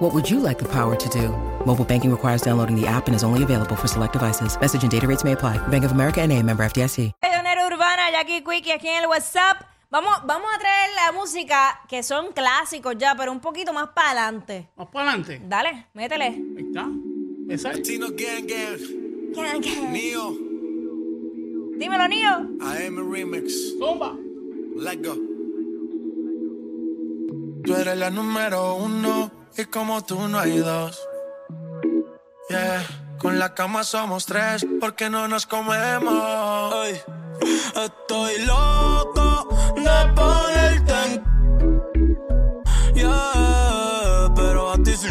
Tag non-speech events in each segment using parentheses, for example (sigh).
What would you like the power to do? Mobile banking requires downloading the app and is only available for select devices. Message and data rates may apply. Bank of America and a member FDIC. Pionera Urbana, Jackie Quickie aquí en el WhatsApp. Vamos, vamos a traer la música que son clásicos ya, pero un poquito más para adelante. Más para adelante. Dale, métele. Ahí está. Esa es. Latino Gang Gang, Neo, Dímelo, Nio. AM a Remix, Zumba. let's go. Tú eres la número uno y como tú no hay dos. Yeah, con la cama somos tres porque no nos comemos. Estoy loco de ponerte en... Yeah, pero a ti sí.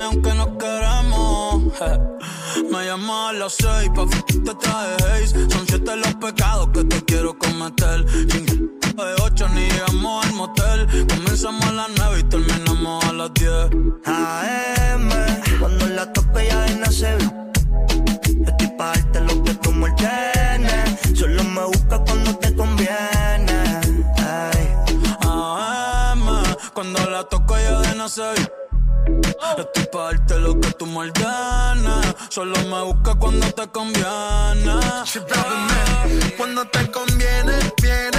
Aunque no queremos. (laughs) Me llamas a las seis, pa' te traje. Son siete los pecados que te quiero cometer. De ocho ni llegamos al motel. Comenzamos a las nueve y terminamos a las diez. AM, cuando la toco ya de nacer. Estoy pa' darte lo que tú me ordenes. Solo me busca cuando te conviene. Ay. AM, cuando la toco ya de nacer. Estoy pa' darte lo que tú me ordenes. Solo me busca cuando te conviene. Cuando te conviene, viene.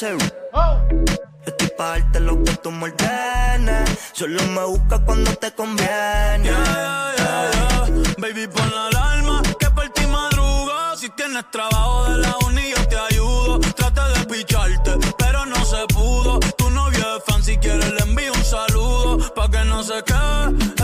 De nacer. Estoy pa' darte lo que tú me ordenes. Solo me busca cuando te conviene. Yeah, yeah, yeah. Baby, pon la alarma que por ti madrugo. Si tienes trabajo de la uni, yo te ayudo. Traté de picharte, pero no se pudo. Tu novio es fan, si quieres le envío un saludo. Pa' que no se quede,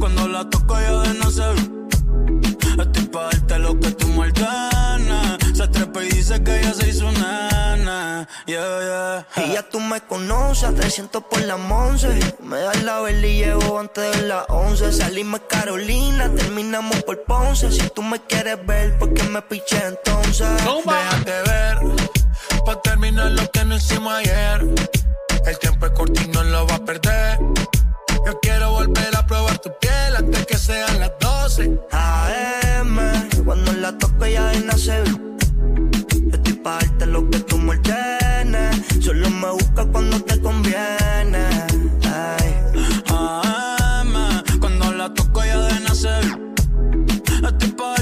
Cuando la toco ya de nacer. Estoy pa' darte lo que tú me ordenes. Se trepa y dice que ella se hizo nana. Yeah, yeah. Y ya tú me conoces, a 300 por la once. Me das la vela y llevo antes de las 11. Salimos Carolina, terminamos por Ponce. Si tú me quieres ver, ¿por qué me piché entonces? Déjate ver, pa' terminar lo que no hicimos ayer. El tiempo es corto y no lo va a perder. Yo quiero volver a probar tu piel antes que sean las 12. AM, cuando la toco ya de nacer. Estoy pa' darte lo que tú me ordenes. Solo me busca cuando te conviene. Ay. AM, cuando la toco ya de nacer. Estoy pa'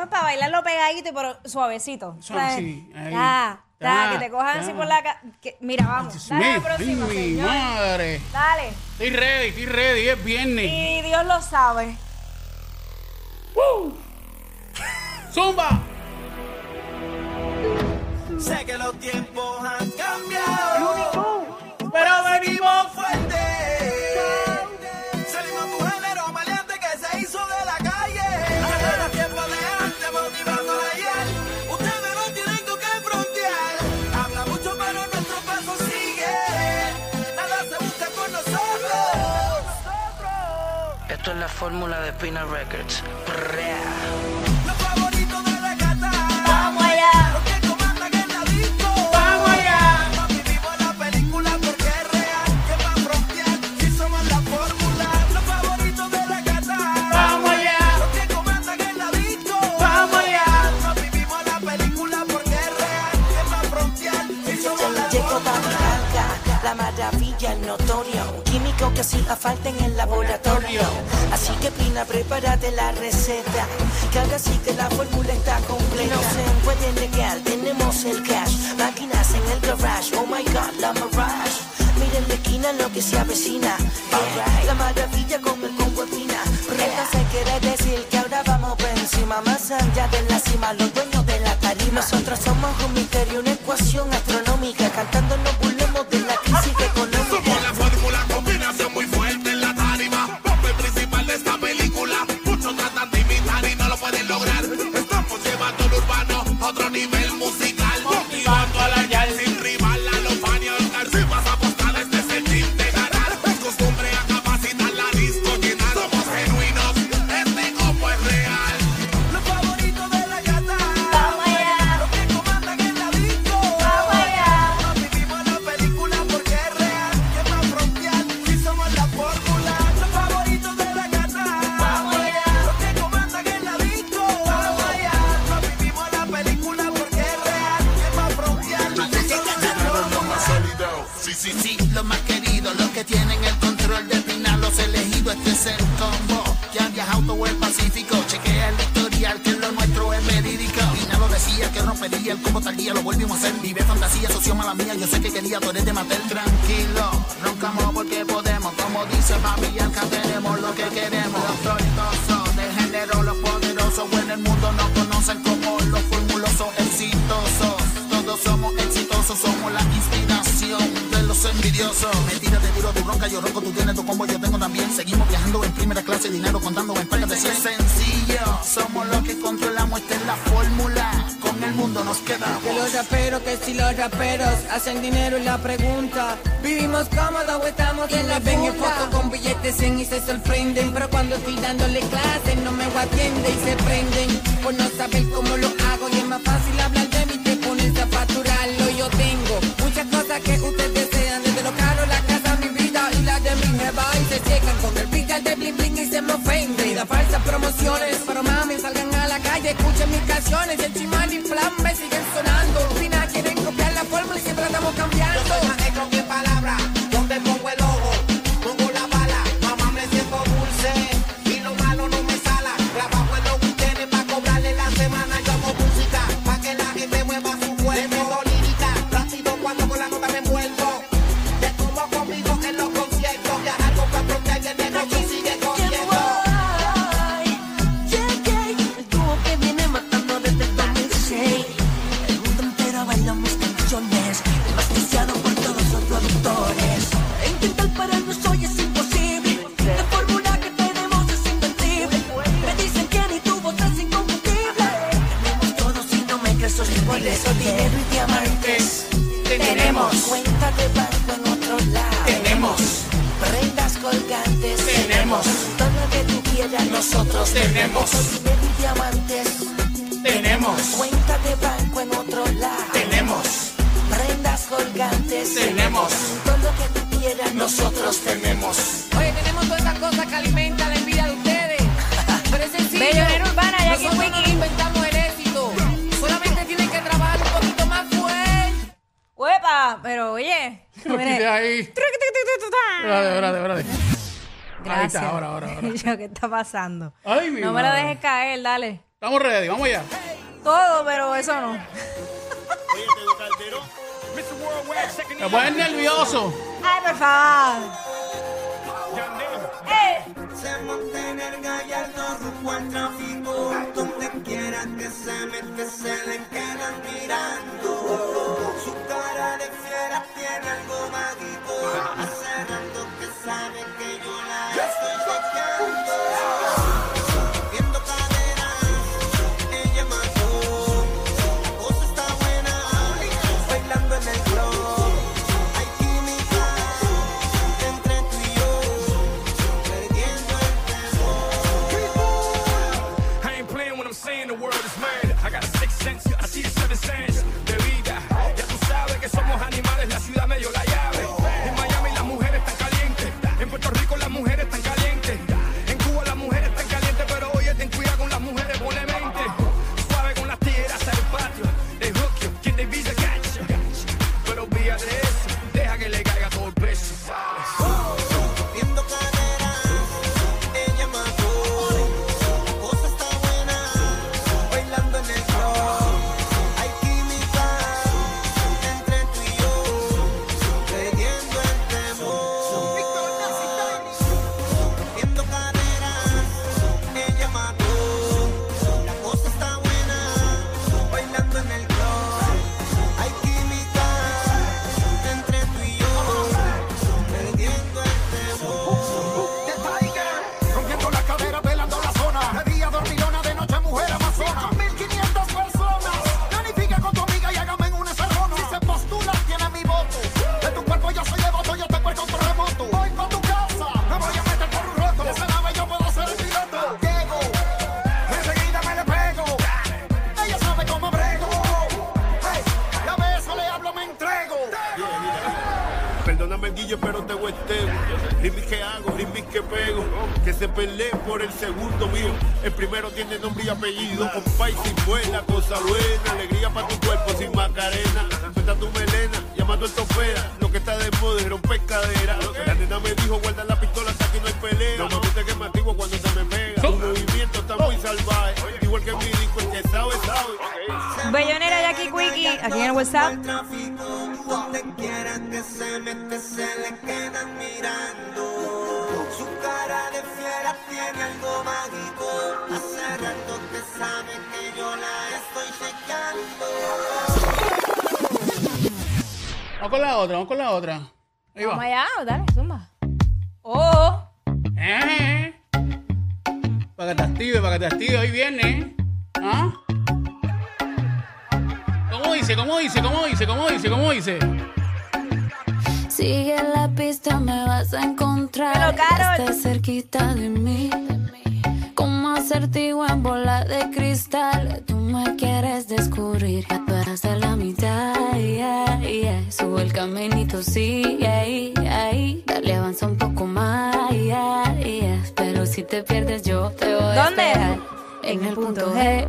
eso es para bailarlo pegadito y pero suavecito. Suave, sí, ahí. Ya, ya, Ya, que te cojan ya. así por la ca- que- Mira, vamos. Dale mi señor. madre. Dale. Estoy ready, estoy ready, es viernes. Y Dios lo sabe. ¡Zumba! Sé que los tiempos han cambiado. La fórmula de Pina Records. Que rompería el combo tal día, lo volvimos a hacer. Vive fantasía, socio mala mía, yo sé que quería, tú de Matel. Tranquilo, roncamos porque podemos, como dice Papi, acá tenemos lo que queremos. Los floricosos, de género, los poderosos, en el mundo nos conocen como los formulosos exitosos. Todos somos exitosos, somos la inspiración de los envidiosos. Mentira, te tiro tu ronca, yo ronco, tú tienes tu combo, yo tengo también. Seguimos viajando en primera clase, dinero contando en pacas los raperos hacen dinero y la pregunta. Vivimos cómodos o estamos en la ven en foto con billetes en y se sorprenden. Pero cuando estoy dándole clases no me atiende y se prenden. Por no saber cómo lo hago y es más fácil hablar de mí que ponerse a facturarlo. Yo tengo muchas cosas que ustedes desean. Desde lo caro, la casa, mi vida y la de mi jeva Y se ciegan con el pica de bling bling y se me ofenden Y da falsas promociones Pero mami, salgan a la calle, escuchen mis canciones. Y el dinero y diamantes. Tenemos. Cuenta de banco en otro lado. Tenemos. Prendas colgantes. Tenemos. Todo lo que tú quieras. Nosotros tenemos. Dinero y diamantes. Tenemos. Cuenta de banco en otro lado. Tenemos. Prendas colgantes. Tenemos. Todo lo que tú quieras. Nosotros tenemos. Oye, tenemos todas estas cosas que alimentan ahí. Espérate, espérate, espérate. Ahí Gracias. está, ahora, ahora, ahora. (laughs) Yo, ¿Qué está pasando? Ay, mi no me lo madre. dejes caer, dale. Estamos ready, vamos allá. Todo, pero eso no. Me ponen nervioso. Ay, por favor. Eh. Rimis que hago, rimis que pego, que se pelee por el segundo mío. El primero tiene nombre y apellido, compa y si fue la cosa buena. Alegría para tu cuerpo sin macarena. Suelta tu melena, llamando el tofera. Lo que está de moda es romper cadera. La nena me dijo, guarda la pistola hasta que no hay pelea. No me gusta que me activo cuando se me pega. Tu movimiento está muy salvaje, igual que mi disco, el que sabe, sabe. Bellonera Jackie Quickie, aquí en el WhatsApp. Donde quiera que se mete se le quedan mirando. Vamos con la otra, vamos con la otra. Ahí Vamos va. allá, dale, zumba. Oh, Eh. Para que te active, para que te active. Hoy viene. ¿Ah? ¿Cómo dice? ¿Cómo dice? ¿Cómo dice? ¿Cómo dice? ¿Cómo dice? Sigue la pista, me vas a encontrar. Pero, Carol. Estás cerquita de mí. Acertijo en bola de cristal. Tú me quieres descubrir. Ya tú eras de la mitad. yeah, yeah. Sube el caminito, sí, ahí, ahí. Dale, avanza un poco más. yeah, yeah. Pero si te pierdes, yo te voy a ¿Dónde? En el punto G.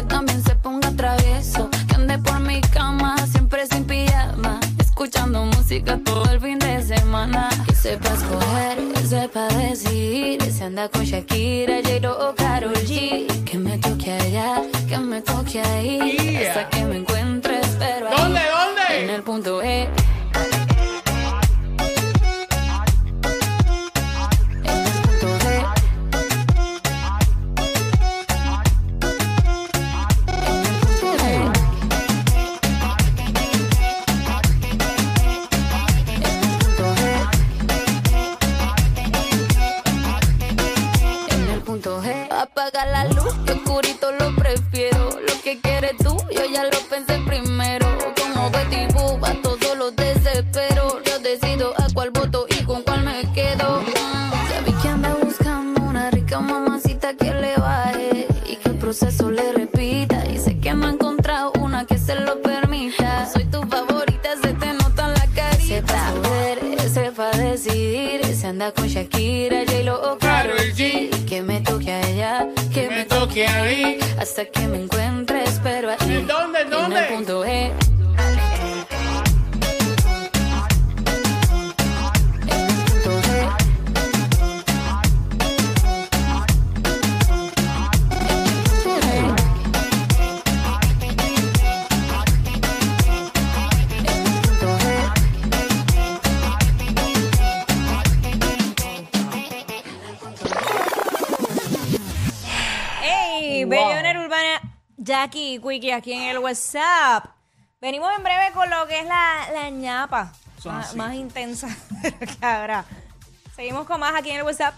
noche también se ponga travieso. Que ande por mi cama, siempre sin pijama. Escuchando música todo el fin de semana. Que sepa escoger, que sepa decidir. Se anda con Shakira, J-Lo o Karol G. Que me toque allá, que me toque ahí. Yeah. Hasta que me encuentres, pero ahí. ¿Dónde? ¿Dónde? En el punto E. anda con Shakira, J-Lo o Karol G. Que me toque allá, que me toque ahí. Hasta que me encuentres, pero ahí. ¿En dónde? Jackie Quickie, aquí en el WhatsApp. Venimos en breve con lo que es la, la ñapa. Más, más intensa (laughs) que habrá. Seguimos con más aquí en el WhatsApp.